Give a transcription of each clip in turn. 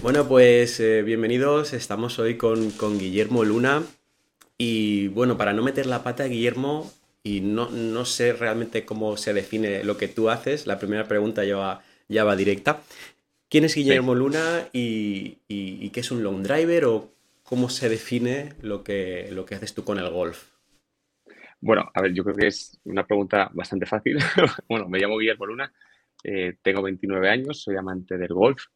Bueno, pues eh, bienvenidos. Estamos hoy con, con, Guillermo Luna. Y bueno, para no meter la pata, Guillermo, y no, no, sé realmente cómo se define lo que tú haces, la primera pregunta ya va, ya va directa. ¿Quién es Guillermo sí. Luna y, y, y, qué es un long driver o cómo se define lo que, lo que haces tú con el golf? Bueno, a ver, yo creo que es una pregunta bastante fácil. bueno, me llamo Guillermo Luna, eh, tengo 29 años, soy amante del golf,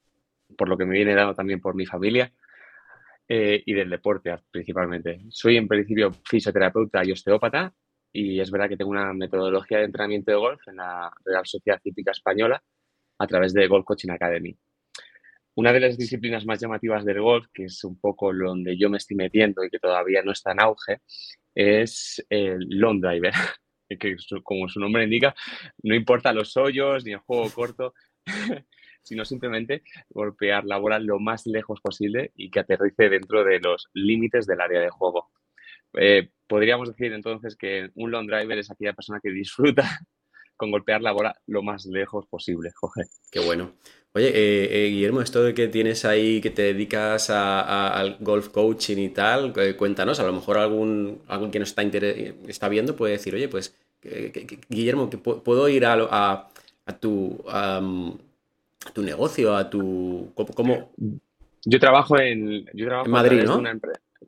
por lo que me viene dado también por mi familia eh, y del deporte principalmente. Soy en principio fisioterapeuta y osteópata y es verdad que tengo una metodología de entrenamiento de golf en la Real Sociedad Cívica Española a través de Golf Coaching Academy. Una de las disciplinas más llamativas del golf, que es un poco donde yo me estoy metiendo y que todavía no está en auge, es el long driver, que como su nombre indica, no importa los hoyos ni el juego corto, sino simplemente golpear la bola lo más lejos posible y que aterrice dentro de los límites del área de juego. Eh, podríamos decir entonces que un long driver es aquella persona que disfruta con golpear la bola lo más lejos posible. Joder. Qué bueno. Oye, eh, eh, Guillermo, esto de que tienes ahí, que te dedicas a, al golf coaching y tal, cuéntanos, a lo mejor algún, algún que nos está, está viendo puede decir, oye, pues, Guillermo, que puedo ir a, tu, a tu negocio, a tu... ¿cómo? Yo trabajo en, yo trabajo en Madrid, ¿no? Una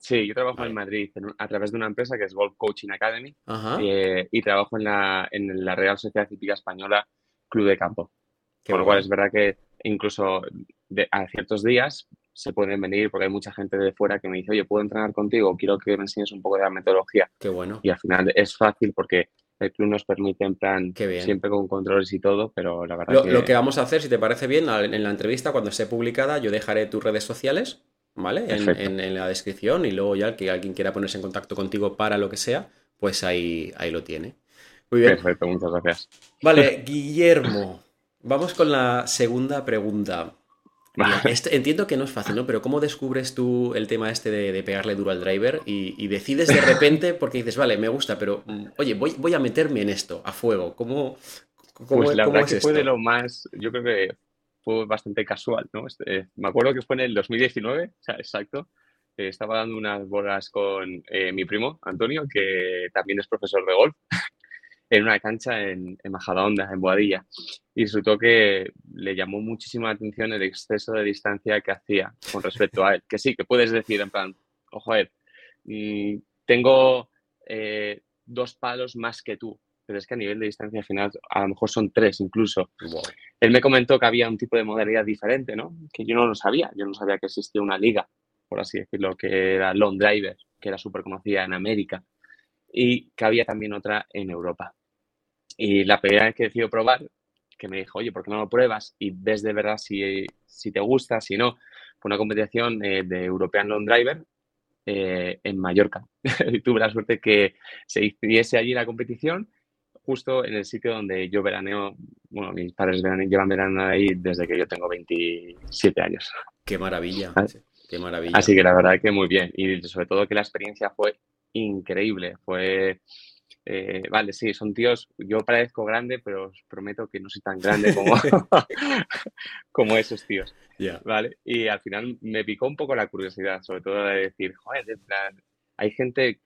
Sí, yo trabajo vale. en Madrid en, a través de una empresa que es Golf Coaching Academy eh, y trabajo en la, en la Real Sociedad Cívica Española Club de Campo. Qué Con lo cual es verdad que incluso de, a ciertos días se pueden venir porque hay mucha gente de fuera que me dice, oye, ¿puedo entrenar contigo? Quiero que me enseñes un poco de la metodología. Qué bueno. Y al final es fácil porque el club nos permite en plan siempre con controles y todo, pero la verdad lo que... lo que vamos a hacer, si te parece bien, en la entrevista, cuando esté publicada, yo dejaré tus redes sociales ¿vale? En, en, en, la descripción y luego ya que alguien quiera ponerse en contacto contigo para lo que sea, pues ahí, ahí lo tiene. Muy bien. Perfecto, muchas gracias. Vale, Guillermo, vamos con la segunda pregunta. Este, entiendo que no es fácil, ¿no? Pero ¿cómo descubres tú el tema este de, de pegarle duro al driver y, y, decides de repente, porque dices, vale, me gusta, pero mm, oye, voy, voy a meterme en esto, a fuego? ¿Cómo, cómo, pues la cómo verdad es que esto? fue de lo más, yo creo que fue bastante casual, ¿no? Este, me acuerdo que fue en el 2019, o sea, exacto. Eh, estaba dando unas bolas con eh, mi primo, Antonio, que también es profesor de golf, en una cancha en, en Majadahonda, en Boadilla. Y resultó que le llamó muchísimo la atención el exceso de distancia que hacía con respecto a él. Que sí, que puedes decir en plan, ojo a él, tengo eh, dos palos más que tú, pero es que a nivel de distancia final a lo mejor son tres incluso. Wow. Él me comentó que había un tipo de modalidad diferente, ¿no? Que yo no lo sabía, yo no sabía que existía una liga, por así decirlo, que era Long Driver, que era súper conocida en América, y que había también otra en Europa. Y la primera vez que decidió probar, que me dijo, oye, ¿por qué no lo pruebas? Y ves de verdad si, si te gusta, si no, fue una competición eh, de European Long Driver eh, en Mallorca. y tuve la suerte que se hiciese allí la competición justo en el sitio donde yo veraneo, bueno, mis padres veraneo, llevan verano ahí desde que yo tengo 27 años. Qué maravilla, así, qué maravilla. Así que la verdad que muy bien y sobre todo que la experiencia fue increíble, fue... Eh, vale, sí, son tíos, yo parezco grande, pero os prometo que no soy tan grande como, como esos tíos. Yeah. ¿Vale? Y al final me picó un poco la curiosidad, sobre todo de decir, joder, de plan, hay gente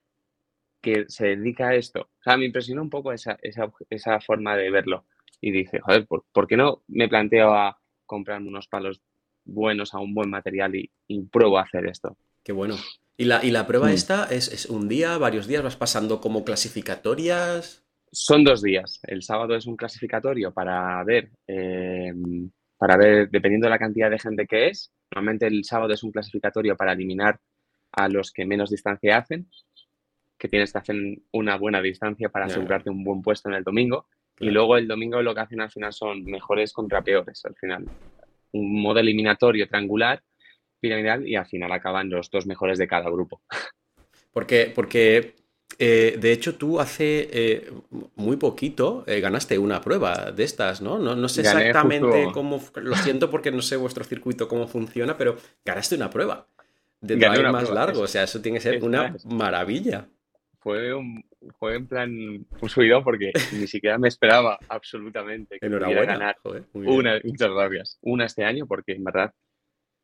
que se dedica a esto. O sea, me impresionó un poco esa, esa, esa forma de verlo. Y dije, joder, ¿por, ¿por, qué no me planteo a comprarme unos palos buenos a un buen material y, y pruebo a hacer esto? Qué bueno. ¿Y la, y la prueba mm. esta es, es, un día, varios días? ¿Vas pasando como clasificatorias? Son dos días. El sábado es un clasificatorio para ver, eh, para ver, dependiendo de la cantidad de gente que es. Normalmente el sábado es un clasificatorio para eliminar a los que menos distancia hacen que tienes que hacer una buena distancia para asegurarte un buen puesto en el domingo. Y luego el domingo lo que hacen al final son mejores contra peores, al final. Un modo eliminatorio triangular, piramidal, y al final acaban los dos mejores de cada grupo. Porque, porque eh, de hecho, tú hace eh, muy poquito eh, ganaste una prueba de estas, ¿no? No, no sé Gané exactamente justo... cómo, lo siento porque no sé vuestro circuito cómo funciona, pero ganaste una prueba de drive más prueba. largo, o sea, eso tiene que ser una maravilla fue, un, fue en plan un subidón porque ni siquiera me esperaba absolutamente que Enhorabuena. ganar Joder, una, muchas gracias, una este año porque en verdad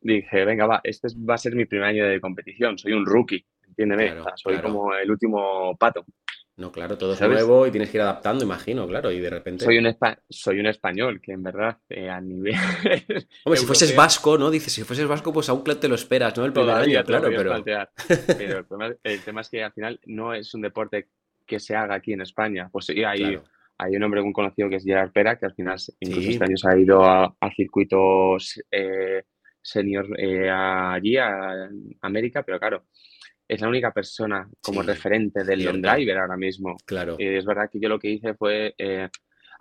dije, venga, va, este va a ser mi primer año de competición, soy un rookie, entiéndeme, soy como el último pato. No, claro, todo es nuevo y tienes que ir adaptando, imagino, claro, y de repente... Soy un, soy un español, que en verdad, eh, a nivel... Hombre, si fueses vasco, ¿no? Dices, si fueses vasco, pues aún te lo esperas, ¿no? El primer año, claro, pero... pero el tema, es que al final no es un deporte que se haga aquí en España. Pues sí, hay, hay un hombre muy conocido que es Gerard Pera, que al final incluso este año se ha ido a, circuitos eh, senior eh, allí, a América, pero claro, es la única persona como referente del driver ahora mismo. Claro. Y es verdad que yo lo que hice fue, eh,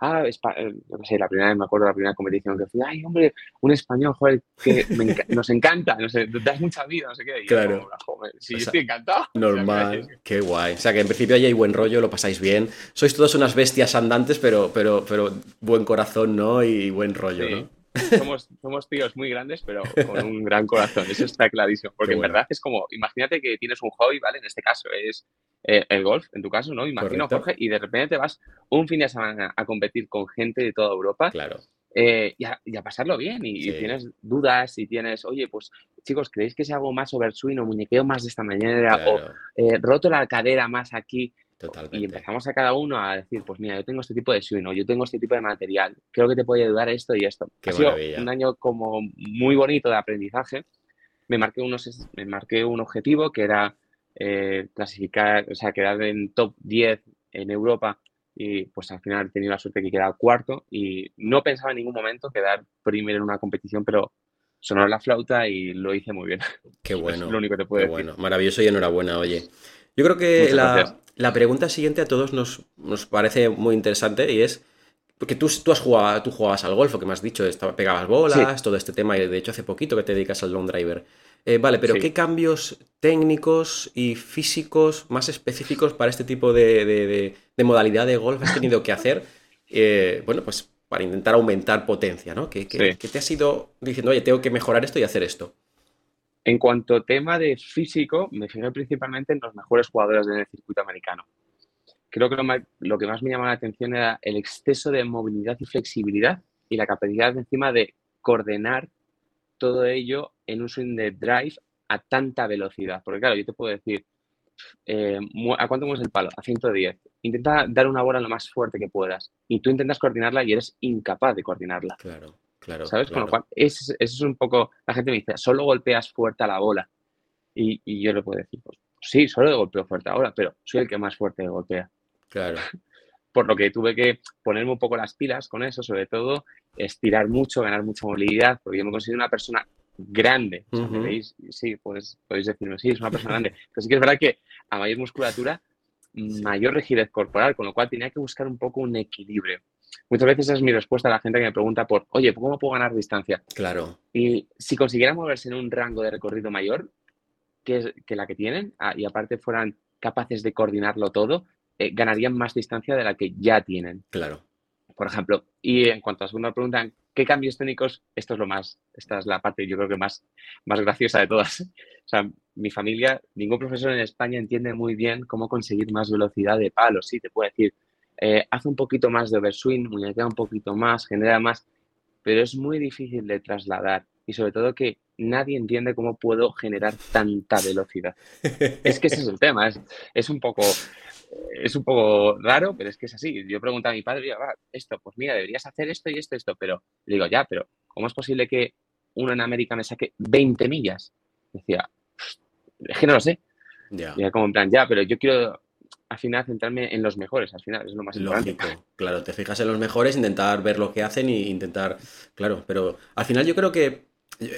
ah, eh, no sé, la primera vez me acuerdo la primera competición que fui, ay, hombre, un español, joder, que nos encanta, no sé, das mucha vida, no sé qué. claro. joder, sí, estoy encantado. Normal, qué guay. O sea, que en principio ahí hay buen rollo, lo pasáis bien. Sois todos unas bestias andantes, pero, pero, pero buen corazón, ¿no? Y buen rollo, ¿no? somos, somos tíos muy grandes, pero con un gran corazón, eso está clarísimo. Porque en verdad es como, imagínate que tienes un hobby, ¿vale? En este caso es eh, el golf, en tu caso, ¿no? Imagino, Jorge, y de repente te vas un fin de semana a competir con gente de toda Europa. Claro. Eh, y, a, pasarlo bien. Y, tienes dudas y tienes, oye, pues chicos, ¿creéis que si hago más overswing o muñequeo más de esta manera? O eh, roto la cadera más aquí. Y empezamos a cada uno a decir, pues mira, yo tengo este tipo de swing o yo tengo este tipo de material, creo que te puede ayudar esto y esto. ha sido un año como muy bonito de aprendizaje. Me marqué, unos, me marqué un objetivo que era eh, clasificar, o sea, quedar en top 10 en Europa y pues al final he tenido la suerte que quedaba cuarto y no pensaba en ningún momento quedar primero en una competición, pero sonó la flauta y lo hice muy bien. Qué bueno. es lo único que te puedo decir. Bueno, maravilloso y enhorabuena, oye. Yo creo que la, la pregunta siguiente a todos nos, nos parece muy interesante y es, porque tú, tú, has jugado, tú jugabas al golf, que me has dicho, pegabas bolas, todo este tema, y de hecho hace poquito que te dedicas al long driver. Eh, vale, pero ¿qué cambios técnicos y físicos más específicos para este tipo de, modalidad de golf has tenido que hacer? Eh, bueno, pues para intentar aumentar potencia, ¿no? ¿Qué, qué, ¿Qué, te has ido diciendo, oye, tengo que mejorar esto y hacer esto? En cuanto a tema de físico, me fijé principalmente en los mejores jugadores del circuito americano. Creo que lo, que más me llamó la atención era el exceso de movilidad y flexibilidad y la capacidad encima de coordinar todo ello en un swing de drive a tanta velocidad. Porque claro, yo te puedo decir, eh, ¿a cuánto mueves el palo? A 110. Intenta dar una bola lo más fuerte que puedas. Y tú intentas coordinarla y eres incapaz de coordinarla. Claro. Claro, ¿Sabes? Con lo cual, eso es, un poco. La gente me dice, solo golpeas fuerte a la bola. Y, yo le puedo decir, pues sí, solo golpeo fuerte ahora, pero soy el que más fuerte golpea. Claro. Por lo que tuve que ponerme un poco las pilas con eso, sobre todo estirar mucho, ganar mucha movilidad, porque yo me considero una persona grande. ¿veis? Sí, pues podéis decirme, sí, es una persona grande. Pero sí que es verdad que a mayor musculatura, mayor rigidez corporal, con lo cual tenía que buscar un poco un equilibrio. Muchas veces es mi respuesta a la gente que me pregunta por, oye, ¿cómo puedo ganar distancia? Claro. Y si consiguieran moverse en un rango de recorrido mayor que, que la que tienen, ah, y aparte fueran capaces de coordinarlo todo, eh, ganarían más distancia de la que ya tienen. Claro. Por ejemplo, y en cuanto a la segunda pregunta, ¿qué cambios técnicos? Esto es lo más, esta es la parte yo creo que más, más graciosa de todas. O sea, mi familia, ningún profesor en España entiende muy bien cómo conseguir más velocidad de palo. Sí, te puedo decir, eh, hace un poquito más de overswing, muñequea un poquito más, genera más, pero es muy difícil de trasladar y sobre todo que nadie entiende cómo puedo generar tanta velocidad. es que ese es el tema, es, es, un poco es un poco raro, pero es que es así. Yo pregunto a mi padre, esto, pues mira, deberías hacer esto y esto, esto, pero digo, ya, pero ¿cómo es posible que uno en América me saque 20 millas? Decía, es que no lo sé. Ya. Y como en plan, ya, pero yo quiero al final centrarme en los mejores, al final es lo más Lógico, Claro, te fijas en los mejores, intentar ver lo que hacen e intentar, claro, pero al final yo creo que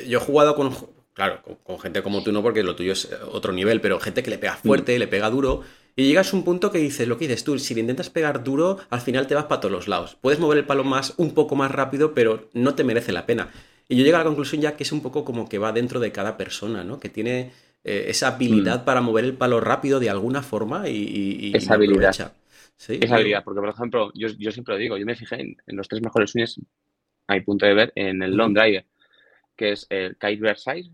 yo he jugado con, claro, con, gente como tú no, porque lo tuyo es otro nivel, pero gente que le pega fuerte, mm. le pega duro, y llegas a un punto que dices, lo que dices tú, si le intentas pegar duro, al final te vas para todos los lados. Puedes mover el palo más, un poco más rápido, pero no te merece la pena. Y yo llego a la conclusión ya que es un poco como que va dentro de cada persona, ¿no? Que tiene eh, esa habilidad mm. para mover el palo rápido de alguna forma y, esa habilidad. esa habilidad, porque por ejemplo, yo, siempre lo digo, yo me fijé en, los tres mejores swings, a mi punto de ver, en el long driver, que es el Kite Versailles,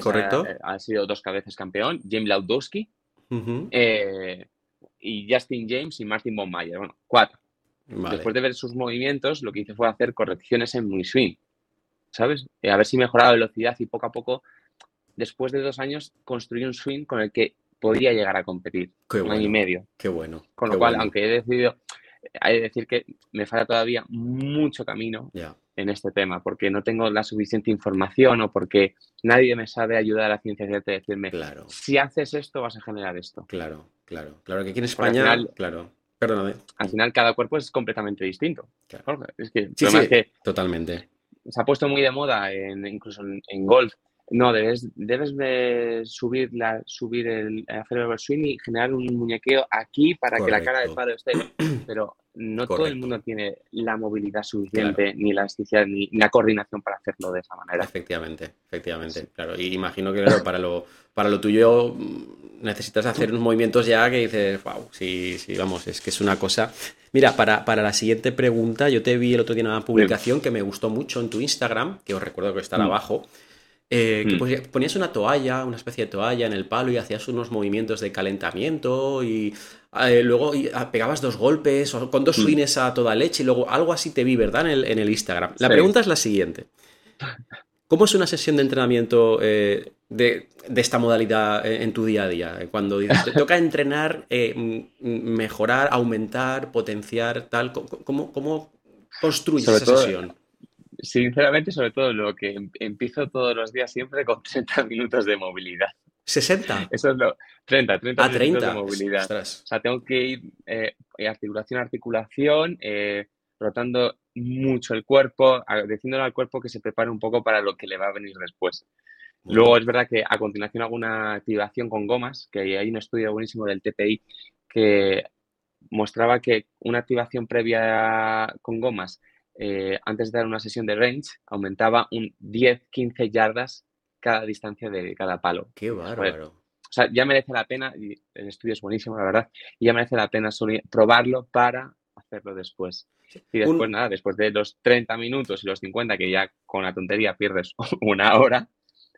correcto. Ha, sido dos cabezas campeón, James Laudowski eh, y Justin James y Martin Bonmayer, bueno, cuatro. Después de ver sus movimientos, lo que hice fue hacer correcciones en mi swing. ¿sabes? A ver si mejora la velocidad y poco a poco, después de dos años, construí un swing con el que podría llegar a competir. un año y medio. Qué bueno. Con lo cual, aunque he decidido, hay que decir que me falta todavía mucho camino en este tema, porque no tengo la suficiente información o porque nadie me sabe ayudar a la ciencia cierta y decirme, claro. si haces esto vas a generar esto. Claro, claro. Claro que aquí en España, claro. Perdóname. Al final cada cuerpo es completamente distinto. Es que, que totalmente. Se ha puesto muy de moda, en, incluso en golf, no, debes, debes de subir, la, subir el, hacer el swing y generar un muñequeo aquí para que la cara del palo esté. Pero no todo el mundo tiene la movilidad suficiente, ni la elasticidad, ni, la coordinación para hacerlo de esa manera. Efectivamente, efectivamente. Claro, y imagino que para lo, para lo tuyo mm, necesitas hacer unos movimientos ya que dices, wow, sí, sí, vamos, es que es una cosa. Mira, para, para la siguiente pregunta, yo te vi el otro día una publicación que me gustó mucho en tu Instagram, que os recuerdo que está mm. abajo eh, mm. ponías una toalla, una especie de toalla en el palo y hacías unos movimientos de calentamiento y eh, luego ah, pegabas dos golpes o con dos mm. swings a toda leche y luego algo así te vi, ¿verdad? En el, Instagram. La pregunta es la siguiente. ¿Cómo es una sesión de entrenamiento eh, de, esta modalidad en tu día a día? Cuando te toca entrenar, mejorar, aumentar, potenciar, tal, ¿cómo, cómo construyes esa sesión? Sinceramente, sobre todo lo que em, empiezo todos los días siempre con 30 minutos de movilidad. ¿60? Eso es lo. 30, 30 ah, minutos de movilidad. O sea, tengo que ir eh, articulación a articulación, eh, rotando mucho el cuerpo, diciéndole al cuerpo que se prepare un poco para lo que le va a venir después. Luego es verdad que a continuación hago una activación con gomas, que hay un estudio buenísimo del TPI que mostraba que una activación previa con gomas eh, antes de dar una sesión de range, aumentaba un 10-15 yardas cada distancia de cada palo. ¡Qué bárbaro! O sea, ya merece la pena, y el estudio es buenísimo, la verdad, y ya merece la pena probarlo para hacerlo después. Y después, nada, después de los 30 minutos y los 50, que ya con la tontería pierdes una hora,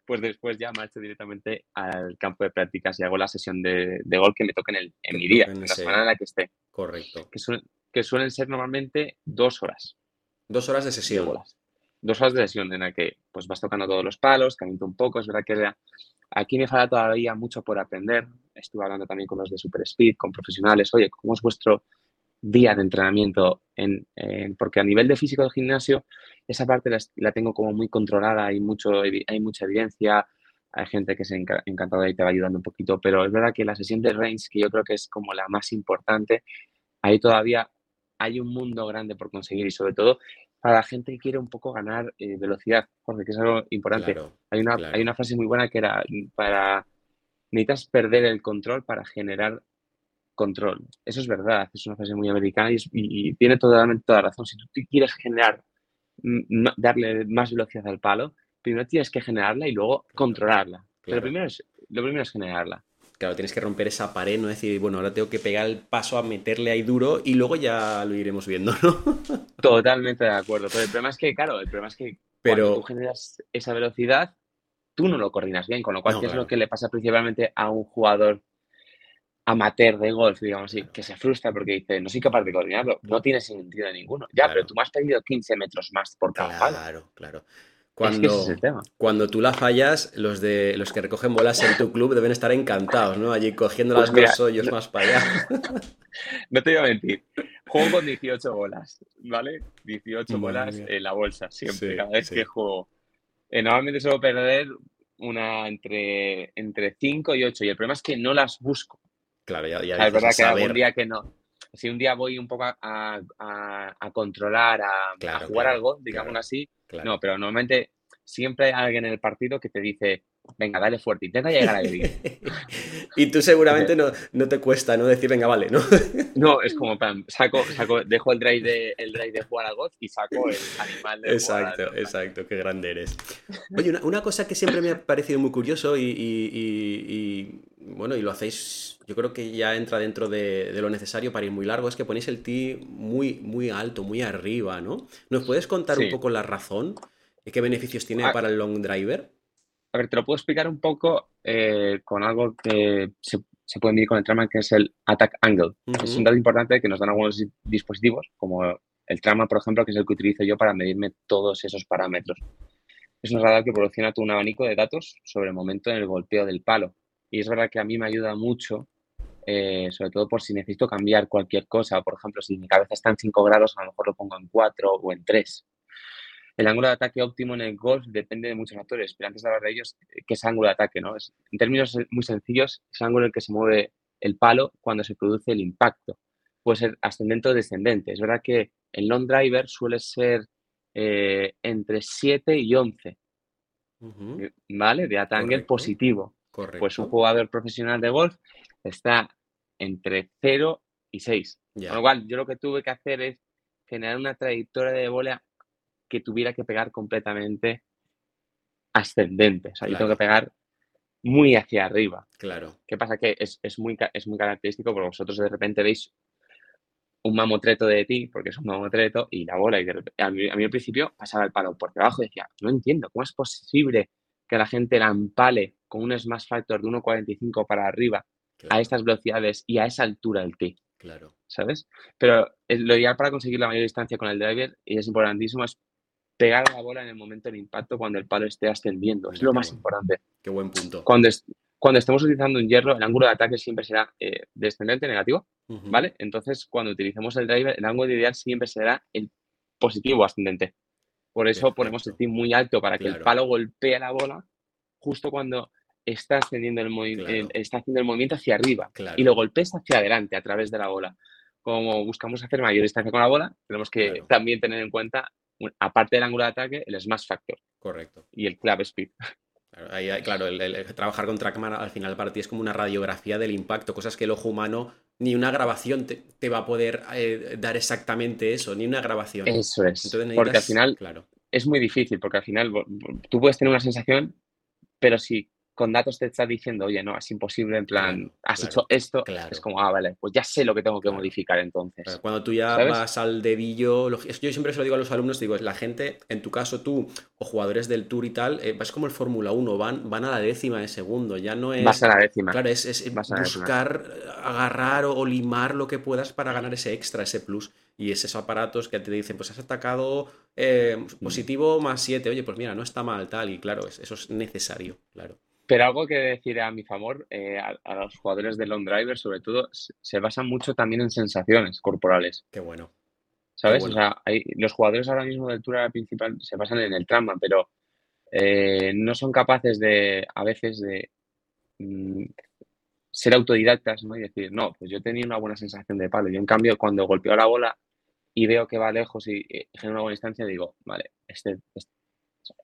pues después ya marcho directamente al campo de prácticas y hago la sesión de, de gol que me toque en, el, en mi día, en, la semana en la que esté. Correcto. que suelen ser normalmente dos horas. Dos horas de sesión. Dos horas de sesión en la que pues vas tocando todos los palos, caliento un poco. Es verdad que aquí me falta todavía mucho por aprender. Estuve hablando también con los de Super Speed, con profesionales. Oye, ¿cómo es vuestro día de entrenamiento? En, porque a nivel de físico del gimnasio, esa parte la, tengo como muy controlada, hay, mucho, hay mucha evidencia, hay gente que se ha encantado y te va ayudando un poquito, pero es verdad que la sesión de range, que yo creo que es como la más importante, ahí todavía hay un mundo grande por conseguir y sobre todo para la gente que quiere un poco ganar eh, velocidad, porque que es algo importante. hay, una, hay una frase muy buena que era para necesitas perder el control para generar control. Eso es verdad, es una frase muy americana y, tiene totalmente toda razón. Si tú quieres generar, darle más velocidad al palo, primero tienes que generarla y luego controlarla. Pero primero es, lo primero es generarla claro, tienes que romper esa pared, no decir, bueno, ahora tengo que pegar el paso a meterle ahí duro y luego ya lo iremos viendo, ¿no? Totalmente de acuerdo. Pero el problema es que, claro, el problema es que Pero... cuando tú generas esa velocidad, tú no lo coordinas bien, con lo cual, ¿qué es lo que le pasa principalmente a un jugador amateur de golf, digamos así, que se frustra porque dice, no soy capaz de coordinarlo, no tiene sentido ninguno. Ya, pero tú me has pedido 15 metros más por cada Claro, claro. Cuando, cuando tú la fallas, los de los que recogen bolas en tu club deben estar encantados, ¿no? Allí cogiendo pues las dos hoyos más para allá. no te voy a mentir. Juego con 18 bolas, ¿vale? 18 bolas en la bolsa, siempre, cada vez que juego. Eh, normalmente suelo perder una entre, entre 5 y 8, y el problema es que no las busco. Claro, ya, ya Es verdad que algún día que no. Si un día voy un poco a, a, controlar, a, jugar algo, digamos así, no, pero normalmente siempre hay alguien en el partido que te dice, venga, dale fuerte, intenta llegar a vivir. y tú seguramente no, no, te cuesta, ¿no? Decir, venga, vale, ¿no? no, es como, saco, saco, dejo el drive de, el drive de jugar al golf y saco el animal de Exacto, jugar exacto, qué grande eres. Oye, una, cosa que siempre me ha parecido muy curioso y, bueno, y lo hacéis, yo creo que ya entra dentro de, lo necesario para ir muy largo, es que ponéis el tee muy, muy alto, muy arriba, ¿no? ¿Nos puedes contar un poco la razón? y ¿Qué beneficios tiene ah. para el long driver? A ver, te lo puedo explicar un poco eh, con algo que se, puede medir con el Traman, que es el attack angle. Es un dato importante que nos dan algunos dispositivos, como el Traman, por ejemplo, que es el que utilizo yo para medirme todos esos parámetros. es un radar que proporciona todo un abanico de datos sobre el momento en el golpeo del palo. Y es verdad que a mí me ayuda mucho, eh, sobre todo por si necesito cambiar cualquier cosa. Por ejemplo, si mi cabeza está en 5 grados, a lo mejor lo pongo en 4 o en 3. El ángulo de ataque óptimo en el golf depende de muchos factores, pero antes de hablar de ellos, ¿qué es ángulo de ataque? ¿no? Es, en términos muy sencillos, es el ángulo en el que se mueve el palo cuando se produce el impacto. Puede ser ascendente o descendente. Es verdad que el long driver suele ser eh, entre 7 y 11, ¿vale? De ataque positivo. Correcto. Pues un jugador profesional de golf está entre 0 y 6. Con lo cual, yo lo que tuve que hacer es generar una trayectoria de bola que tuviera que pegar completamente ascendente. O sea, yo tengo que pegar muy hacia arriba. Claro. ¿Qué pasa? Que es, muy, es muy característico porque vosotros de repente veis un mamotreto de ti, porque es un mamotreto, y la bola, y a, mí, al principio pasaba el palo por debajo y decía, no entiendo, ¿cómo es posible que la gente la empale con un smash factor de 1.45 para arriba a estas velocidades y a esa altura del tee? Claro. ¿Sabes? Pero lo ideal para conseguir la mayor distancia con el driver, y es importantísimo, es pegar a la bola en el momento del impacto cuando el palo esté ascendiendo. Es lo más importante. Qué buen punto. Cuando, cuando estemos utilizando un hierro, el ángulo de ataque siempre será eh, descendente negativo, ¿vale? Entonces, cuando utilicemos el driver, el ángulo ideal siempre será el positivo ascendente. Por eso ponemos el tee muy alto para que el palo golpee la bola justo cuando está, ascendiendo el está haciendo el movimiento hacia arriba y lo golpees hacia adelante a través de la bola. Como buscamos hacer mayor distancia con la bola, tenemos que también tener en cuenta aparte del ángulo de ataque, el smash factor. Correcto. Y el club speed. Claro, el, trabajar con Trackman al final para ti es como una radiografía del impacto, cosas que el ojo humano ni una grabación te, va a poder eh, dar exactamente eso, ni una grabación. Eso es. Porque al final claro. es muy difícil, porque al final tú puedes tener una sensación, pero si con datos te está diciendo, oye, no, es imposible, en plan, has hecho esto, es como, ah, vale, pues ya sé lo que tengo que modificar entonces. Cuando tú ya vas al dedillo, yo siempre se lo digo a los alumnos, digo, la gente, en tu caso tú, o jugadores del Tour y tal, eh, vas como el Fórmula 1, van, van a la décima de segundo, ya no es... Vas a la décima. Claro, es, buscar, agarrar o, limar lo que puedas para ganar ese extra, ese plus. Y esos aparatos que te dicen, pues has atacado eh, mm. positivo más 7, oye, pues mira, no está mal, tal, y claro, eso es necesario, claro. Pero algo que decir a mi favor, eh, a, los jugadores de long driver, sobre todo, se, basan mucho también en sensaciones corporales. Qué bueno. ¿Sabes? O sea, los jugadores ahora mismo del Tour principal se basan en el trama, pero eh, no son capaces de, a veces, de mm, ser autodidactas, ¿no? Y decir, no, pues yo tenía una buena sensación de palo. Yo, en cambio, cuando golpeo la bola y veo que va lejos y, genera una buena distancia, digo, vale, este, este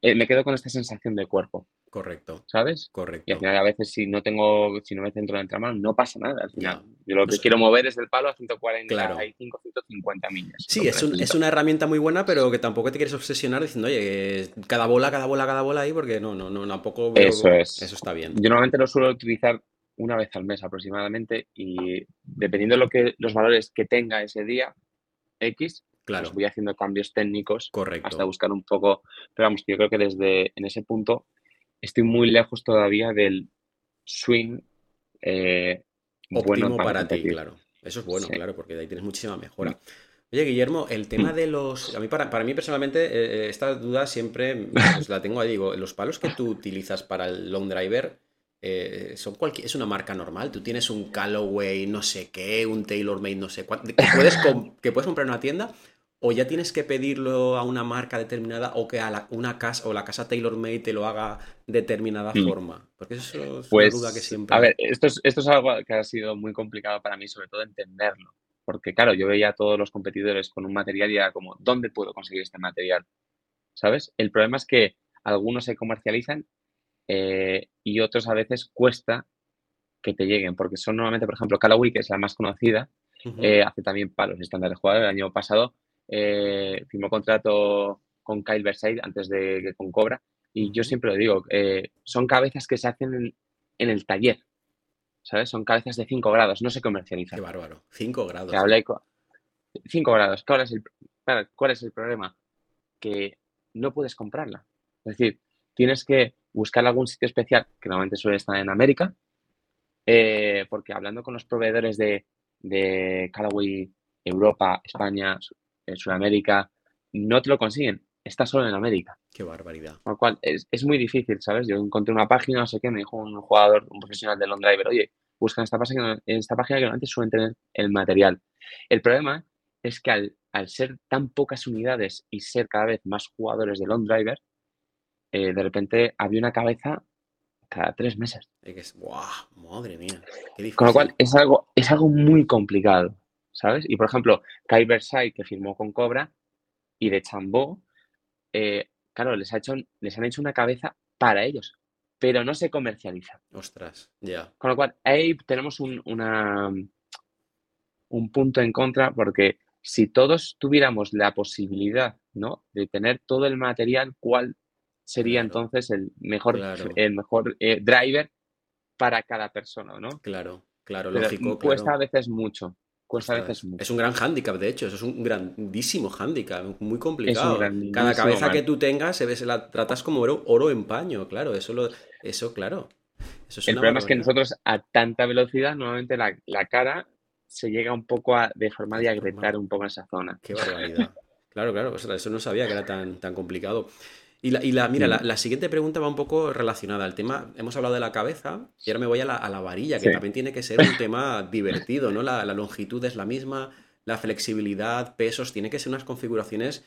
eh, me quedo con esta sensación de cuerpo. Correcto. ¿Sabes? Correcto. Y al final a veces si no tengo, si no me centro en el no pasa nada. Al final, yo lo que quiero mover es el palo a 145, 150 millas. Sí, es, es, una herramienta muy buena, pero que tampoco te quieres obsesionar diciendo, oye, cada bola, cada bola, cada bola ahí, porque no, no, no, tampoco. eso es. Eso está bien. Yo normalmente lo suelo utilizar una vez al mes aproximadamente y dependiendo de lo que los valores que tenga ese día X, pues claro. voy haciendo cambios técnicos Correcto. hasta buscar un poco, pero vamos, yo creo que desde en ese punto estoy muy lejos todavía del swing eh, óptimo para, ti, claro. Eso es bueno, claro, porque de ahí tienes muchísima mejora. Oye, Guillermo, el tema de los. A mí, para, para mí personalmente, eh, eh, esta duda siempre pues, la tengo ahí. Digo, los palos que tú utilizas para el long driver son cualquier, es una marca normal. Tú tienes un Callaway, no sé qué, un TaylorMade, no sé cuánto, que puedes, que puedes comprar en una tienda o ya tienes que pedirlo a una marca determinada o que a la, una casa o la casa TaylorMade te lo haga de determinada mm. forma? Porque eso es una pues, duda que siempre... A ver, esto es, esto es algo que ha sido muy complicado para mí, sobre todo entenderlo. Porque claro, yo veía a todos los competidores con un material y era como, ¿dónde puedo conseguir este material? ¿Sabes? El problema es que algunos se comercializan eh, y otros a veces cuesta que te lleguen, porque son normalmente, por ejemplo, Callaway, que es la más conocida, eh, hace también palos estándar de jugador. El año pasado eh, firmó contrato con Kyle Versailles antes de que con Cobra. Y yo siempre lo digo, eh, son cabezas que se hacen en, el taller. ¿Sabes? Son cabezas de 5 grados, no se comercializan. Qué bárbaro. 5 grados. 5 grados. ¿Cuál es, el, ¿Cuál es el problema? Que no puedes comprarla. Es decir, tienes que buscar algún sitio especial, que normalmente suele estar en América, eh, porque hablando con los proveedores de, de Callaway Europa, España, en Sudamérica, no te lo consiguen. está solo en América. Qué barbaridad. Con lo cual, es, muy difícil, ¿sabes? Yo encontré una página, no sé qué, me dijo un jugador, un profesional de long driver, oye, busca en esta página, en esta página que normalmente suelen tener el material. El problema es que al, ser tan pocas unidades y ser cada vez más jugadores de long driver, eh, de repente había una cabeza cada tres meses. Es, madre mía. Con lo cual es algo, es algo muy complicado, ¿sabes? Y por ejemplo, Kai Versailles, que firmó con Cobra, y de Chambó, eh, claro, les, ha hecho, les han hecho una cabeza para ellos, pero no se comercializa. Ostras, ya. Con lo cual, ahí tenemos un, una, un punto en contra porque si todos tuviéramos la posibilidad ¿no? de tener todo el material, ¿cuál sería entonces el mejor, el mejor eh, driver para cada persona? ¿no? Claro, claro, lógico. Cuesta a veces mucho. Cuesta a veces mucho. Es un gran hándicap, de hecho, eso es un grandísimo hándicap, muy complicado. Cada cabeza que tú tengas se, ve, se la tratas como oro, oro en paño, claro, eso, lo, eso claro. el problema es que nosotros a tanta velocidad, normalmente la, la cara se llega un poco a deformar y a agrietar un poco esa zona. Qué barbaridad. claro, claro, eso no sabía que era tan, tan complicado. Y la, y la mira, mm. la, siguiente pregunta va un poco relacionada al tema. Hemos hablado de la cabeza y ahora me voy a la, a la varilla, que también tiene que ser un tema divertido, ¿no? La, longitud es la misma, la flexibilidad, pesos, tiene que ser unas configuraciones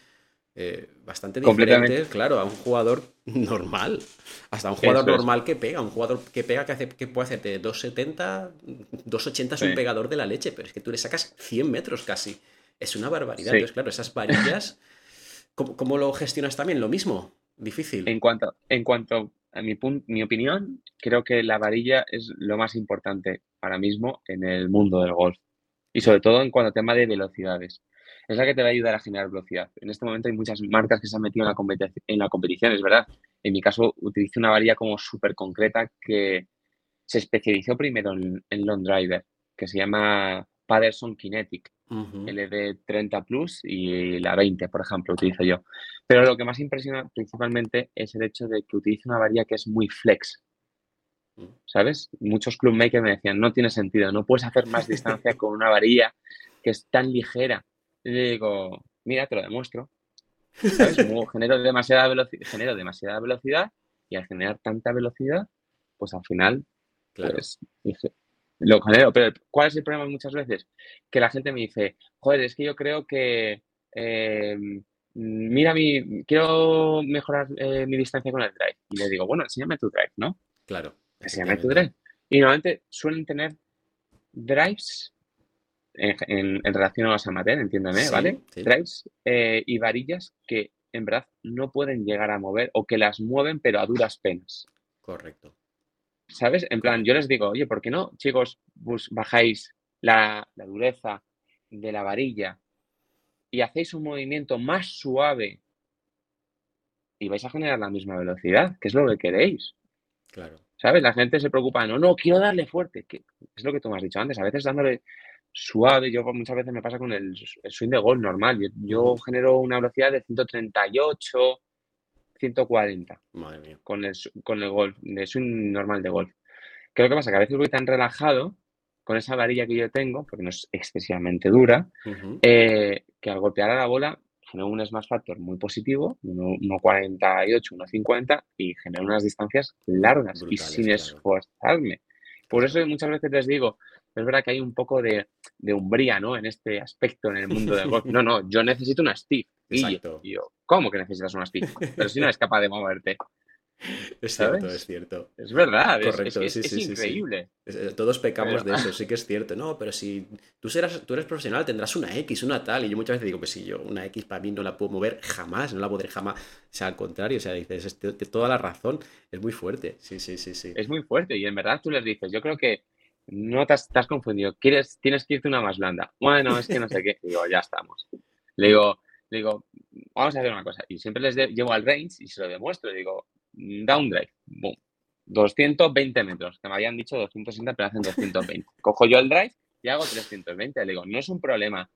eh, bastante diferentes, claro, a un jugador normal. Hasta un jugador normal que pega, un jugador que pega que, hace, que puede hacerte 270, 280 es un pegador de la leche, pero es que tú le sacas 100 metros casi. Es una barbaridad. Entonces, claro, esas varillas, ¿cómo, lo gestionas también? Lo mismo, difícil. En cuanto, en cuanto a mi, mi opinión, creo que la varilla es lo más importante ahora mismo en el mundo del golf. Y sobre todo en cuanto a tema de velocidades es la que te va a ayudar a generar velocidad. En este momento hay muchas marcas que se han metido en la, en la competición, es verdad. En mi caso, utilizo una varilla como súper concreta que se especializó primero en, long driver, que se llama Patterson Kinetic, LD 30 Plus y la 20, por ejemplo, utilizo yo. Pero lo que más impresiona principalmente es el hecho de que utilizo una varilla que es muy flex. Mm. ¿Sabes? Muchos clubmakers me decían, no tiene sentido, no puedes hacer más distancia con una varilla que es tan ligera y le digo, mira, te lo demuestro. genero, demasiada velocidad, genero demasiada velocidad y al generar tanta velocidad, pues al final, pues, lo genero. Pero ¿cuál es el problema muchas veces? Que la gente me dice, joder, es que yo creo que, em, mira, mi, quiero mejorar eh, mi distancia con el drive. Y le digo, bueno, enséñame tu drive, ¿no? Claro. Enséñame tu drive. Y normalmente suelen tener drives en, relación a los amateur, entiéndeme, ¿vale? Drives eh, y varillas que en verdad no pueden llegar a mover o que las mueven pero a duras penas. Correcto. ¿Sabes? En plan, yo les digo, oye, ¿por qué no, chicos, bajáis la, la dureza de la varilla y hacéis un movimiento más suave y vais a generar la misma velocidad, que es lo que queréis. Claro. ¿Sabes? La gente se preocupa, no, no, quiero darle fuerte, que es lo que tú me has dicho antes, a veces dándole suave. Yo muchas veces me pasa con el, swing de golf normal. Yo, genero una velocidad de 138, 140 Madre mía. Con, el, con el golf, de swing normal de golf. ¿Qué es lo que pasa? Que a veces voy tan relajado con esa varilla que yo tengo, porque no es excesivamente dura, eh, que al golpear a la bola genero un smash factor muy positivo, 1,48, 1,50 y genero unas distancias largas y sin esforzarme. Por eso muchas veces les digo, es verdad que hay un poco de, umbría, ¿no? En este aspecto en el mundo del golf. No, no, yo necesito una Steve. Y yo, ¿cómo que necesitas una Steve? Pero si no eres capaz de moverte. Es cierto, es cierto. Es verdad, Correcto, es, es, increíble. Todos pecamos de eso, sí que es cierto. No, pero si tú, serás, tú eres profesional, tendrás una X, una tal. Y yo muchas veces digo, pues si yo una X para mí no la puedo mover jamás, no la podré jamás. O sea, al contrario, o sea, dices, toda la razón es muy fuerte. Sí, sí, sí, sí. Es muy fuerte y en verdad tú les dices, yo creo que no te has, confundido, ¿Quieres, tienes que irte una más blanda. Bueno, es que no sé qué. Digo, ya estamos. Le digo, digo, vamos a hacer una cosa. Y siempre les llevo al range y se lo demuestro. Digo, down drive, boom, 220 metros. Que me habían dicho 260, pero hacen 220. Cojo yo el drive y hago 320. Le digo, no es un problema.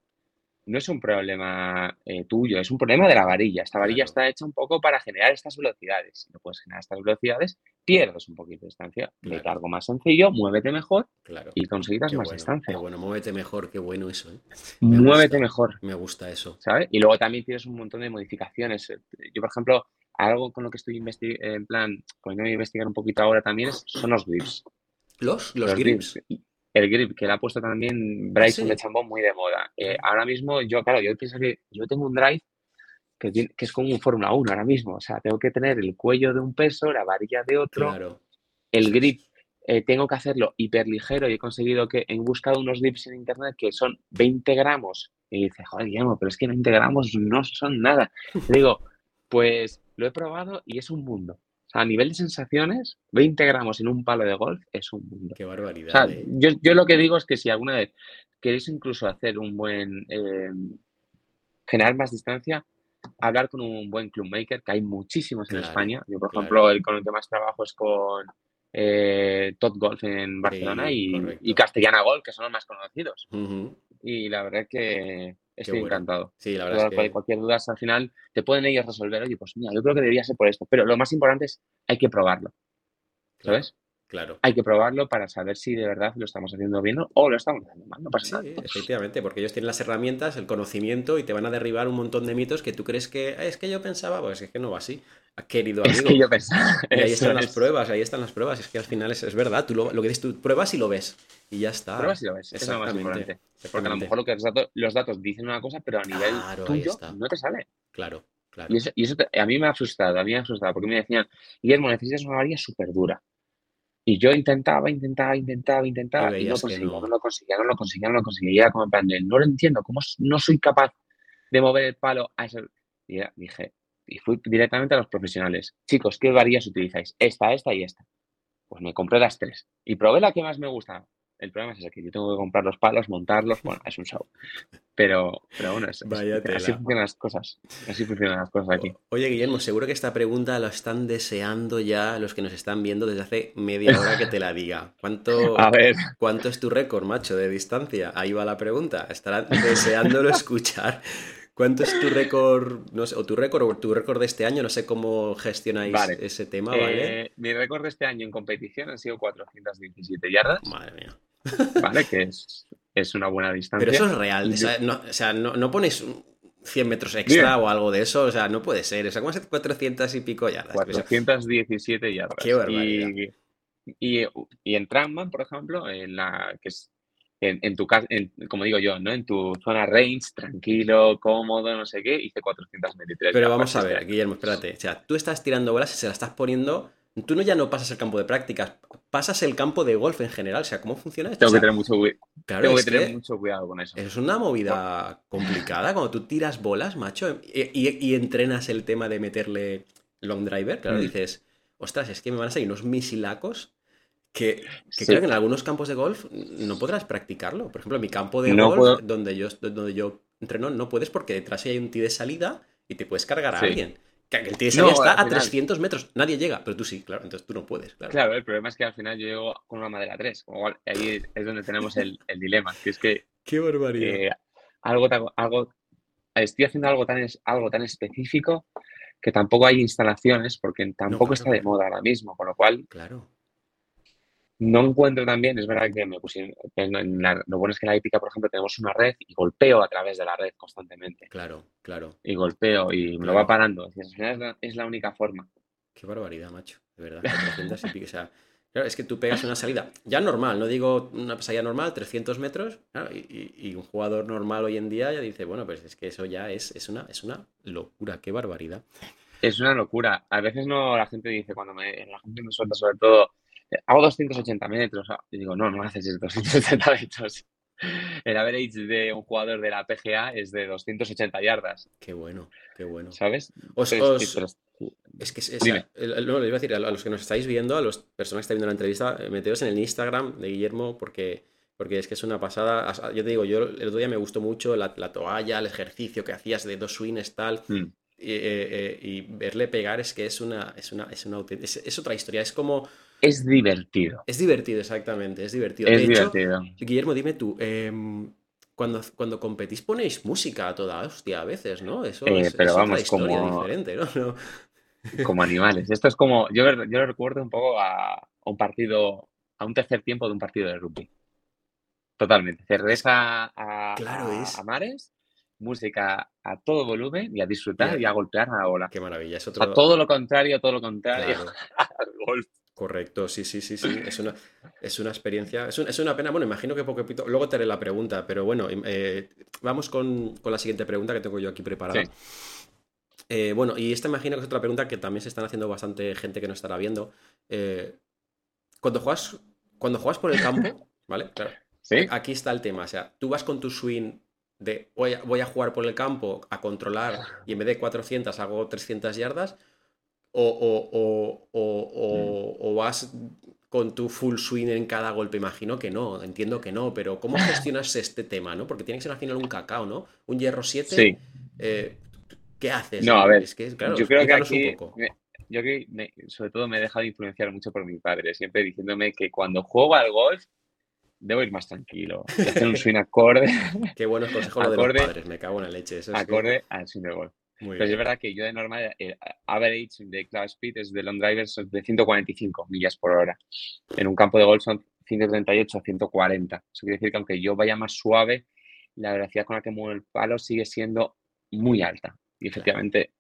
No es un problema eh, tuyo, es un problema de la varilla. Esta varilla está hecha un poco para generar estas velocidades. Si no puedes generar estas velocidades, pierdes un poquito de distancia. Claro. algo más sencillo, muévete mejor y conseguirás más distancia. Qué bueno, muévete mejor, qué bueno eso. ¿eh? Muévete mejor. Me gusta eso. ¿Sabes? Y luego también tienes un montón de modificaciones. Yo, por ejemplo, algo con lo que estoy investigando, en plan, poniendo a investigar un poquito ahora también son los grips. ¿Los? Los, grips. El grip, que le ha puesto también Bryson de Chambón muy de moda. Eh, ahora mismo, yo, claro, yo pienso que yo tengo un drive que, que es como un Fórmula 1 ahora mismo. O sea, tengo que tener el cuello de un peso, la varilla de otro. Claro. El grip eh, tengo que hacerlo hiperligero y he conseguido que he buscado unos grips en internet que son 20 gramos. Y dice, joder, Guillermo, pero es que 20 gramos no son nada. Le digo, pues lo he probado y es un mundo. O sea, a nivel de sensaciones, 20 gramos en un palo de golf es un mundo. Qué barbaridad. O sea, eh. yo, yo, lo que digo es que si alguna vez queréis incluso hacer un buen. Eh, generar más distancia, hablar con un buen clubmaker, que hay muchísimos en España. Yo, por ejemplo, el con el que más trabajo es con eh, Tot Golf en Barcelona y, Castellana Golf, que son los más conocidos. Y la verdad es que estoy encantado. Sí, la verdad es que... Cualquier duda al final te pueden ellos resolver. Oye, pues mira, yo creo que debería ser por esto. Pero lo más importante es hay que probarlo. ¿Sabes? Claro. Hay que probarlo para saber si de verdad lo estamos haciendo bien o lo estamos haciendo mal. No pasa sí, Efectivamente, porque ellos tienen las herramientas, el conocimiento y te van a derribar un montón de mitos que tú crees que es que yo pensaba, pues es que no va así. Querido amigo. Es que yo pensaba. Y ahí están las pruebas, ahí están las pruebas. Es que al final es, verdad, tú lo, que dices, tú pruebas y lo ves. Y ya está. Pruebas y lo ves. Exactamente. Porque a lo mejor lo que los datos, dicen una cosa, pero a nivel tuyo no te sale. Claro. Claro. Y eso, y eso a mí me ha frustrado, a mí me ha frustrado, porque me decían, Guillermo, necesitas una varilla súper dura. Y yo intentaba, intentaba, intentaba, intentaba y, no conseguía, no. lo conseguía, no lo conseguía, no lo conseguía. Como en no lo entiendo, ¿cómo no soy capaz de mover el palo a ese... Y dije, y fui directamente a los profesionales. Chicos, ¿qué varillas utilizáis? Esta, esta y esta. Pues me compré las tres. Y probé la que más me gusta. El problema es que yo tengo que comprar los palos, montarlos, bueno, es un show. Pero, pero bueno, así funcionan las cosas. Así funcionan las cosas aquí. Oye, Guillermo, seguro que esta pregunta la están deseando ya los que nos están viendo desde hace media hora que te la diga. ¿Cuánto, A ver. ¿cuánto es tu récord, macho, de distancia? Ahí va la pregunta. Estarán deseándolo escuchar. ¿Cuánto es tu récord, no sé, o tu récord o tu récord de este año? No sé cómo gestionáis ese tema, ¿vale? Eh, mi récord de este año en competición han sido 417 yardas. Madre mía. ¿vale? Que es, una buena distancia. Pero eso es real, o sea, no, no, pones 100 metros extra o algo de eso, o sea, no puede ser. O sea, ¿cómo es 400 y pico yardas? 417 yardas. Qué barbaridad. Y, y, en Tramman, por ejemplo, en la que es en, tu casa, como digo yo, ¿no? En tu zona range, tranquilo, cómodo, no sé qué, hice 423. Pero vamos a ver, Guillermo, espérate. O sea, tú estás tirando bolas y se las estás poniendo Tú no ya no pasas el campo de prácticas, pasas el campo de golf en general. O sea, ¿cómo funciona esto? Tengo que tener mucho, Tengo que tener mucho cuidado con eso. Es una movida complicada cuando tú tiras bolas, macho, y, entrenas el tema de meterle long driver. Claro, mm. dices, ostras, es que me van a salir unos misilacos que, creo que en algunos campos de golf no podrás practicarlo. Por ejemplo, en mi campo de golf, donde, yo, donde yo entreno, no puedes porque detrás hay un tee de salida y te puedes cargar a alguien. El tío está a 300 metros, nadie llega, pero tú sí, claro, entonces tú no puedes. Claro. el problema es que al final yo llego con una madera 3, ahí es donde tenemos el, dilema, que es que... ¡Qué barbaridad! Eh, algo, algo, estoy haciendo algo tan, algo tan específico que tampoco hay instalaciones, porque tampoco está de moda ahora mismo, con lo cual... Claro. No encuentro también, es verdad que me pusieron, lo bueno es que en la épica, por ejemplo, tenemos una red y golpeo a través de la red constantemente. Claro, claro. Y golpeo y me lo va parando. Es, la, es la única forma. Qué barbaridad, macho. De verdad. o sea, claro, es que tú pegas una salida ya normal, no digo una salida normal, 300 metros, y, un jugador normal hoy en día ya dice, bueno, pues es que eso ya es, es, una, es una locura, qué barbaridad. Es una locura. A veces no la gente dice, cuando me, la gente me suelta sobre todo hago 280 metros. Y digo, no, no haces 280 metros. El average de un jugador de la PGA es de 280 yardas. Qué bueno, qué bueno. ¿Sabes? Es que es, no, le iba a decir a los que nos estáis viendo, a las personas que están viendo la entrevista, eh, meteos en el Instagram de Guillermo porque, porque es que es una pasada. Yo te digo, yo el otro día me gustó mucho la, toalla, el ejercicio que hacías de dos swings, tal. Mm. Eh, eh, y, verle pegar es que es una, es una, es, una, es otra historia. Es como es divertido. Es divertido, exactamente, es divertido. Es divertido. Guillermo, dime tú, em, cuando, cuando competís ponéis música a toda hostia a veces, ¿no? Eso eh, es, pero vamos, como... diferente, ¿no? como animales. Esto es como, yo, yo lo recuerdo un poco a, un partido, a un tercer tiempo de un partido de rugby. Totalmente. Cerveza a, a, mares, música a todo volumen y a disfrutar y a golpear a la bola. Qué maravilla. Es otro... A todo lo contrario, todo lo contrario al golf. Correcto, sí, sí, sí, sí. Es una, es una experiencia. Es, una pena. Bueno, imagino que poco poquito. Luego te haré la pregunta, pero bueno, eh, vamos con, la siguiente pregunta que tengo yo aquí preparada. Eh, bueno, y esta imagino que es otra pregunta que también se están haciendo bastante gente que no estará viendo. Eh, cuando juegas, cuando juegas por el campo, ¿vale? Claro. Aquí está el tema. O sea, tú vas con tu swing de voy a, voy a jugar por el campo a controlar y en vez de 400 hago 300 yardas o, o, vas con tu full swing en cada golpe. Imagino que no, entiendo que no, pero ¿cómo gestionas este tema? ¿no? Porque tiene que ser al final un cacao, ¿no? Un hierro 7. Sí. Eh, ¿Qué haces? No, a ver, yo creo que aquí, yo que sobre todo me he dejado influenciar mucho por mi padre, siempre diciéndome que cuando juego al golf debo ir más tranquilo, hacer un swing acorde. Qué buenos consejos de los padres, me cago en la leche. acorde al swing de golf. Pero es verdad que yo de normal, el average de club speed es de long drivers de 145 millas por hora. En un campo de golf son 138 a 140. Eso quiere decir que aunque yo vaya más suave, la velocidad con la que muevo el palo sigue siendo muy alta. Y efectivamente,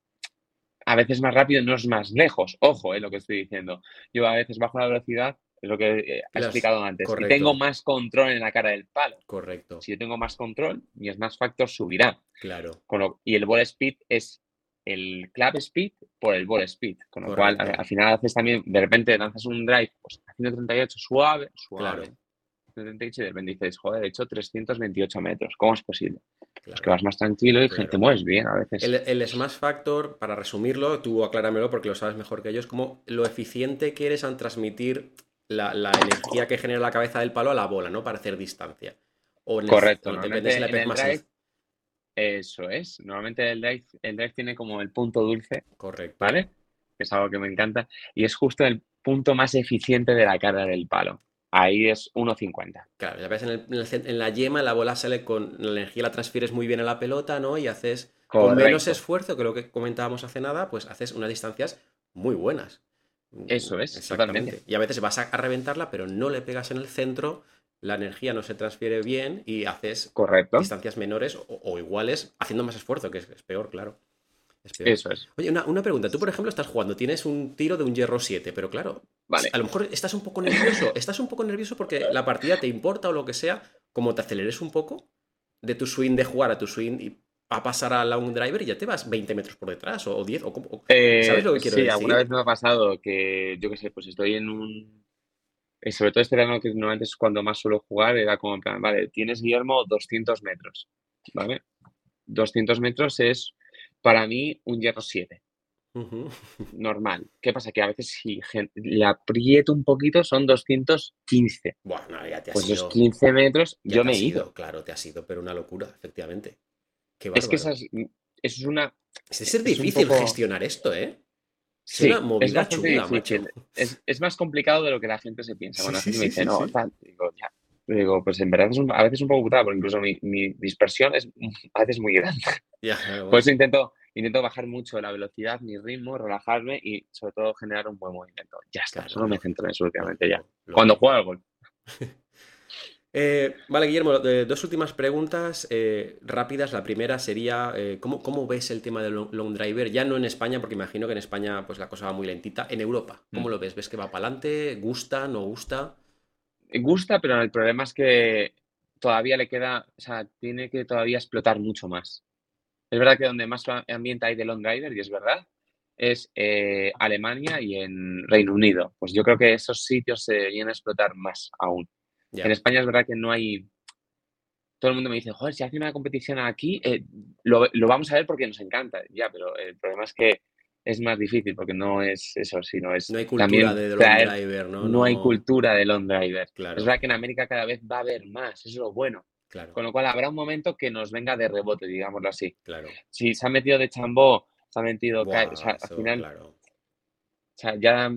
a veces más rápido no es más lejos. Ojo, es lo que estoy diciendo. Yo a veces bajo la velocidad es lo que he explicado antes. Y tengo más control en la cara del palo. Correcto. Si yo tengo más control, mi smash factor subirá. Claro. y el ball speed es el club speed por el ball speed. Con lo cual, al, final haces también, de repente lanzas un drive pues, a 138 suave, suave. Claro. 138 y de repente dices, joder, he hecho 328 metros. ¿Cómo es posible? Pues que vas más tranquilo y te mueves bien a veces. El, el, Smash Factor, para resumirlo, tú acláramelo porque lo sabes mejor que yo, es como lo eficiente que eres al transmitir la, energía que genera la cabeza del palo a la bola, ¿no? Para hacer distancia. Correcto. Eso es. Normalmente el drive, el drive tiene como el punto dulce. Correcto. ¿Vale? Que es algo que me encanta. Y es justo el punto más eficiente de la carga del palo. Ahí es 1.50. Claro, ya ves en, en, la yema la bola sale con la energía, la transfieres muy bien a la pelota, ¿no? Y haces con menos esfuerzo que lo que comentábamos hace nada, pues haces unas distancias muy buenas. Eso es, Exactamente. Y a veces vas a, reventarla, pero no le pegas en el centro, la energía no se transfiere bien y haces Correcto. distancias menores o, iguales haciendo más esfuerzo, que es, peor, claro. Eso es. Oye, una, pregunta. Tú, por ejemplo, estás jugando, tienes un tiro de un hierro 7, pero claro, vale. a lo mejor estás un poco nervioso. Estás un poco nervioso porque la partida te importa o lo que sea, como te aceleres un poco de tu swing de jugar a tu swing y a pasar a la un driver y ya te vas 20 metros por detrás o 10 o, eh, ¿Sabes lo que quiero decir? Sí, alguna vez me ha pasado que, yo qué sé, pues estoy en un... Eh, sobre todo este verano, que normalmente es cuando más suelo jugar, era como en plan, vale, tienes Guillermo 200 metros, ¿vale? 200 metros es para mí un hierro 7. Normal. ¿Qué pasa? Que a veces si le aprieto un poquito son 215. Bueno, ya te has pues los 15 metros yo me he ido. Claro, te has ido, pero una locura, efectivamente es que esa es, es una. Es difícil gestionar esto, ¿eh? Es sí, es bastante difícil. Es, más complicado de lo que la gente se piensa. Bueno, la gente me dice, no, digo, ya. Digo, pues en verdad es a veces un poco putada, porque incluso mi, dispersión es a veces muy grande. Por eso intento, intento bajar mucho la velocidad, mi ritmo, relajarme y sobre todo generar un buen movimiento. Ya está, solo me centro en eso últimamente ya. Cuando juego al gol. Eh, vale, Guillermo, dos últimas preguntas eh, rápidas. La primera sería, eh, ¿cómo, ves el tema del long, driver? Ya no en España, porque imagino que en España pues la cosa va muy lentita. En Europa, ¿cómo mm. lo ves? ¿Ves que va para adelante? ¿Gusta? ¿No gusta? Gusta, pero el problema es que todavía le queda, o sea, tiene que todavía explotar mucho más. Es verdad que donde más ambiente hay de long driver, y es verdad, es Alemania y en Reino Unido. Pues yo creo que esos sitios se deberían explotar más aún. En España es verdad que no hay. Todo el mundo me dice, joder, si hace una competición aquí, eh, lo, vamos a ver porque nos encanta. Ya, pero el problema es que es más difícil porque no es eso, sino es. No hay cultura de long driver, ¿no? ¿no? hay cultura de long driver. Claro. Es verdad que en América cada vez va a haber más, eso es lo bueno. Claro. Con lo cual habrá un momento que nos venga de rebote, digámoslo así. Claro. Si se ha metido de chambó, se ha metido. o sea, al final. O sea, ya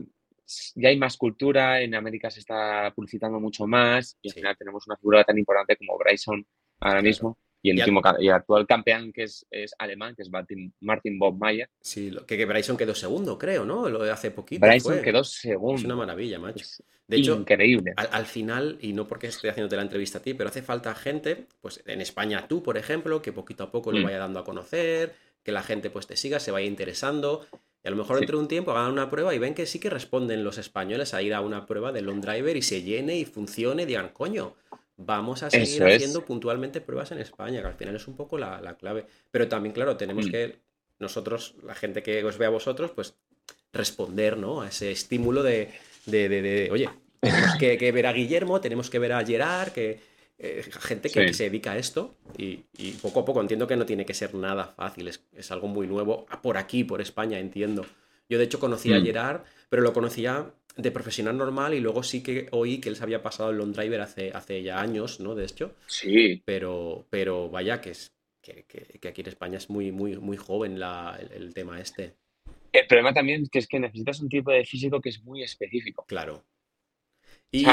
ya hay más cultura, en América se está publicitando mucho más y al final tenemos una figura tan importante como Bryson ahora mismo Y el, último, y actual campeón que es, es, alemán, que es Martin, Martin Bob Mayer. Sí, lo, que, que, Bryson quedó segundo, creo, ¿no? Lo de hace poquito. Bryson quedó segundo. Es una maravilla, macho. de hecho, increíble. Al, final, y no porque estoy haciéndote la entrevista a ti, pero hace falta gente, pues en España tú, por ejemplo, que poquito a poco lo mm. vaya dando a conocer, que la gente pues te siga, se vaya interesando. Y a lo mejor dentro de un tiempo hagan una prueba y ven que sí que responden los españoles a ir a una prueba de long driver y se llene y funcione y digan, coño, vamos a seguir haciendo puntualmente pruebas en España, que al final es un poco la, clave. Pero también, claro, tenemos mm. que nosotros, la gente que os ve a vosotros, pues responder ¿no? a ese estímulo de, de, oye, tenemos que, ver a Guillermo, tenemos que ver a Gerard, que eh, gente que, se dedica a esto y, poco a poco entiendo que no tiene que ser nada fácil, es, algo muy nuevo por aquí, por España, entiendo. Yo de hecho conocí a mm. Gerard, pero lo conocía de profesional normal y luego sí que oí que él se había pasado el long driver hace, hace ya años, ¿no? De hecho. Sí. Pero, pero vaya que es que, aquí en España es muy, muy, muy joven el, tema este. El problema también es que es que necesitas un tipo de físico que es muy específico. Claro. Y,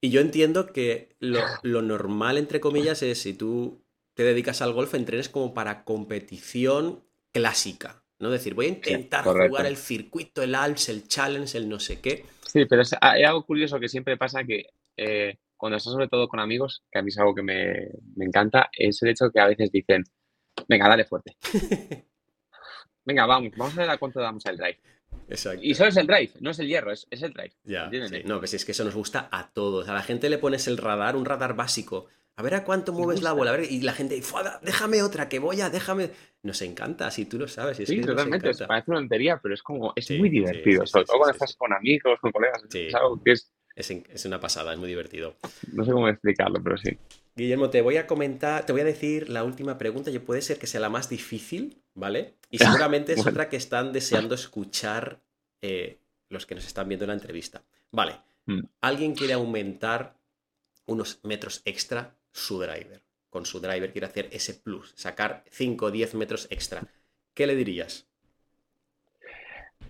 y yo entiendo que lo, lo, normal, entre comillas, es si tú te dedicas al golf, entrenes como para competición clásica. ¿no? Decir, voy a intentar jugar el circuito, el Alps, el Challenge, el no sé qué. Sí, pero es, hay algo curioso que siempre pasa que eh, cuando estás sobre todo con amigos, que a mí es algo que me, encanta, es el hecho que a veces dicen, venga, dale fuerte. venga, vamos, vamos a ver a cuánto damos al drive. Exacto. Y solo es el drive, no es el hierro, es, el drive. Ya, No, pues es que eso nos gusta a todos. A la gente le pones el radar, un radar básico a ver a cuánto mueves la bola, a ver, y la gente, déjame otra, que voy a, déjame. Nos encanta, si tú lo sabes. sí, totalmente, parece una tontería, pero es como, es muy divertido, sobre todo cuando estás con amigos, con colegas, es algo que es... Es, una pasada, es muy divertido. No sé cómo explicarlo, pero sí. Guillermo, te voy a comentar, te voy a decir la última pregunta, y puede ser que sea la más difícil, ¿vale? Y seguramente es otra que están deseando escuchar eh, los que nos están viendo en la entrevista. Vale, mm. alguien quiere aumentar unos metros extra su driver. Con su driver quiere hacer ese plus, sacar 5 o 10 metros extra. ¿Qué le dirías?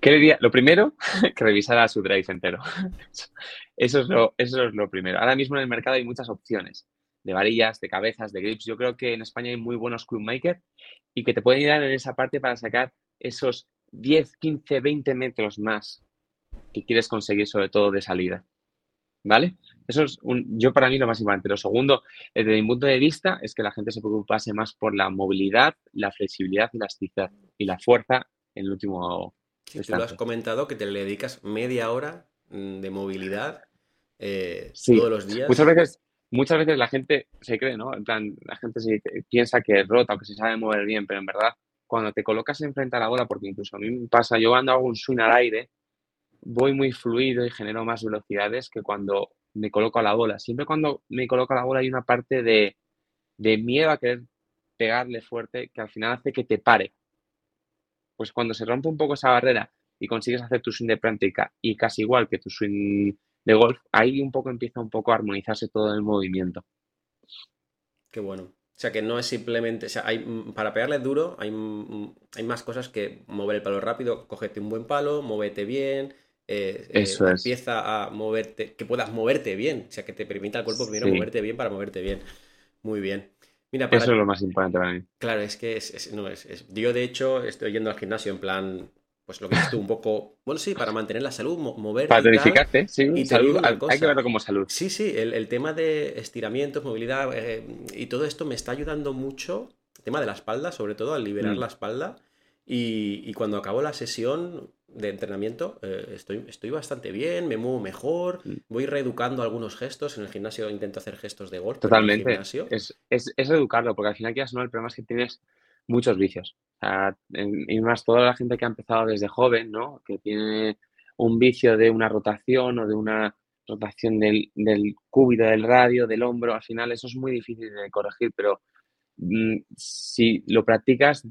¿Qué le diría? Lo primero, que revisara su drive entero. Eso es, lo, eso es lo primero. Ahora mismo en el mercado hay muchas opciones de varillas, de cabezas, de grips. Yo creo que en España hay muy buenos maker y que te pueden ayudar en esa parte para sacar esos 10, 15, 20 metros más que quieres conseguir, sobre todo de salida. ¿Vale? Eso es un, yo para mí lo más importante. Lo segundo, eh, desde mi punto de vista, es que la gente se preocupase más por la movilidad, la flexibilidad y la elasticidad y la fuerza en el último. Sí, tú lo has comentado que te le dedicas media hora mm, de movilidad eh, todos los días. Muchas veces, muchas veces la gente se cree, ¿no? En plan, la gente se piensa que es rota o que se sabe mover bien, pero en verdad, cuando te colocas enfrente a la bola, porque incluso a mí me pasa, yo cuando hago un swing al aire, voy muy fluido y genero más velocidades que cuando me coloco a la bola. Siempre cuando me coloco a la bola hay una parte de, miedo a querer pegarle fuerte que al final hace que te pare. Pues cuando se rompe un poco esa barrera y consigues hacer tu swing de práctica y casi igual que tu swing de golf, ahí un poco empieza un poco a armonizarse todo el movimiento. Qué bueno. O sea que no es simplemente, o sea, hay, para pegarle duro hay, hay más cosas que mover el palo rápido, cogete un buen palo, móvete bien, eh, eh, empieza a moverte, que puedas moverte bien, o sea, que te permita al cuerpo primero moverte bien para moverte bien. Muy bien. Mira, Eso es lo más importante para mí. Claro, es que es, no, es, yo de hecho estoy yendo al gimnasio en plan, pues lo que es tú, un poco, bueno, sí, para mantener la salud, moverte. Para tonificarte, sí, y salud, hay que verlo como salud. Sí, sí, el, tema de estiramientos, movilidad eh, y todo esto me está ayudando mucho, el tema de la espalda, sobre todo, al liberar mm. la espalda. Y, y, cuando acabo la sesión, de entrenamiento eh, estoy, estoy bastante bien, me muevo mejor, mm. voy reeducando algunos gestos. En el gimnasio intento hacer gestos de golf. Totalmente. Es, es, es, educarlo, porque al final, quieras no, el problema es que tienes muchos vicios. y más toda la gente que ha empezado desde joven, ¿no? Que tiene un vicio de una rotación o de una rotación del, del cúbito, del radio, del hombro, al final eso es muy difícil de corregir, pero mm, si lo practicas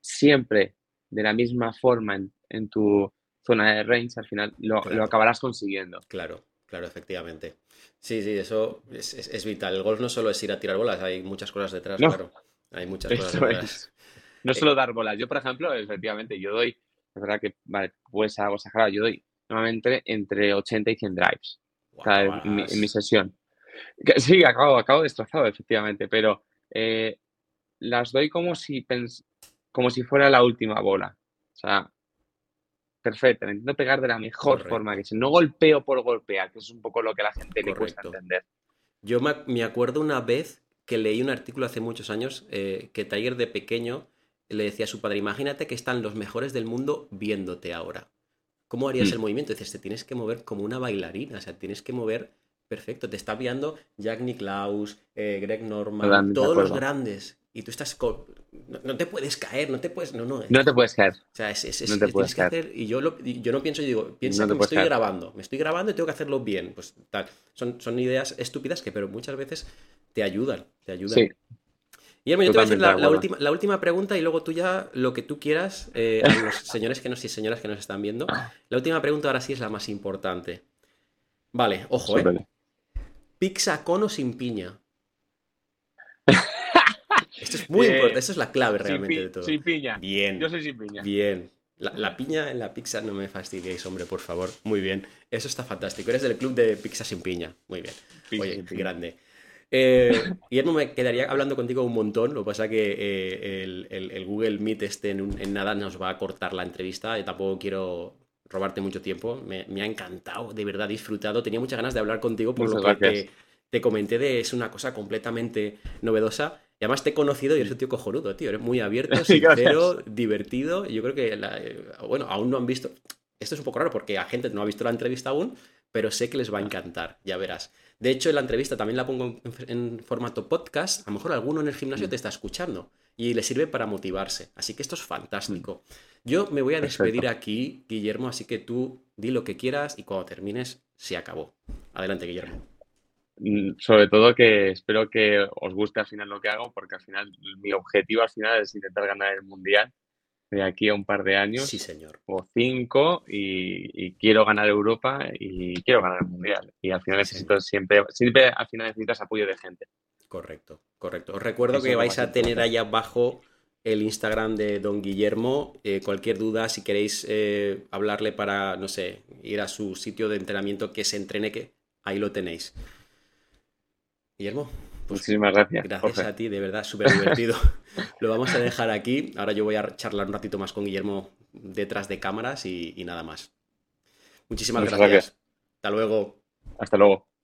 siempre de la misma forma en, en tu zona de range, al final lo, acabarás consiguiendo. Claro, claro, efectivamente. Sí, sí, eso es, vital. El golf no solo es ir a tirar bolas, hay muchas cosas detrás, claro. Hay muchas cosas. No solo dar bolas. Yo, por ejemplo, efectivamente, yo doy, es verdad que, vale, pues algo exagerado, yo doy normalmente entre 80 y 100 drives en, mi, sesión. sí, acabo, acabo destrozado, efectivamente, pero eh, las doy como si, como si fuera la última bola. O sea, perfecto, intento pegar de la mejor forma que si no golpeo por golpear, que es un poco lo que a la gente le cuesta entender. Yo me acuerdo una vez que leí un artículo hace muchos años eh, que Tiger de pequeño le decía a su padre, imagínate que están los mejores del mundo viéndote ahora. ¿Cómo harías mm. el movimiento? Dices, te tienes que mover como una bailarina, o sea, tienes que mover perfecto. Te está viendo Jack Nicklaus, eh, Greg Norman, todos los grandes y tú estás no, te puedes caer, no te puedes, no, no. No te puedes caer. O sea, es, es, no te puedes caer. y yo, yo no pienso, yo digo, piensa que me estoy grabando, me estoy grabando y tengo que hacerlo bien, pues tal. Son, son ideas estúpidas que pero muchas veces te ayudan, te ayudan. Sí. Y yo te voy a hacer la, última, la, última, pregunta y luego tú ya lo que tú quieras, eh, a los señores que nos, y señoras que nos están viendo. La última pregunta ahora sí es la más importante. Vale, ojo, ¿eh? ¿Pizza con o sin piña? Esto es muy importante, esto es la clave realmente de todo. Sin piña. Bien. Yo soy sin piña. Bien. La, piña en la pizza no me fastidiéis, hombre, por favor. Muy bien. Eso está fantástico. Eres del club de pizza sin piña. Muy bien. Oye, grande. Eh, Guillermo, me quedaría hablando contigo un montón. Lo que pasa es que eh, el, Google Meet este en, nada nos va a cortar la entrevista. Y tampoco quiero robarte mucho tiempo. Me, ha encantado, de verdad, disfrutado. Tenía muchas ganas de hablar contigo por lo que te, te, comenté de es una cosa completamente novedosa. Y además te he conocido y eres un tío cojonudo, tío. Eres muy abierto, sincero, divertido. Yo creo que, eh, bueno, aún no han visto. Esto es un poco raro porque a gente no ha visto la entrevista aún, pero sé que les va a encantar, ya verás. De hecho, en la entrevista también la pongo en, formato podcast. A lo mejor alguno en el gimnasio mm. te está escuchando y le sirve para motivarse. Así que esto es fantástico. Mm. Yo me voy a despedir aquí, Guillermo, así que tú di lo que quieras y cuando termines, se acabó. Adelante, Guillermo. Mm, sobre todo que espero que os guste al final lo que hago, porque al final mi objetivo al final es intentar ganar el mundial de aquí a un par de años. Sí, señor. O cinco, y, quiero ganar Europa y quiero ganar el mundial. Y al final necesito siempre, siempre al final necesitas apoyo de gente. Correcto, correcto. Os recuerdo que vais a tener ahí abajo el Instagram de don Guillermo. Eh, cualquier duda, si queréis eh, hablarle para, no sé, ir a su sitio de entrenamiento que se entrene, que ahí lo tenéis. Guillermo. Pues Muchísimas gracias. Gracias a ti, de verdad, súper divertido. Lo vamos a dejar aquí. Ahora yo voy a charlar un ratito más con Guillermo detrás de cámaras y, nada más. Muchísimas gracias. Hasta luego. Hasta luego.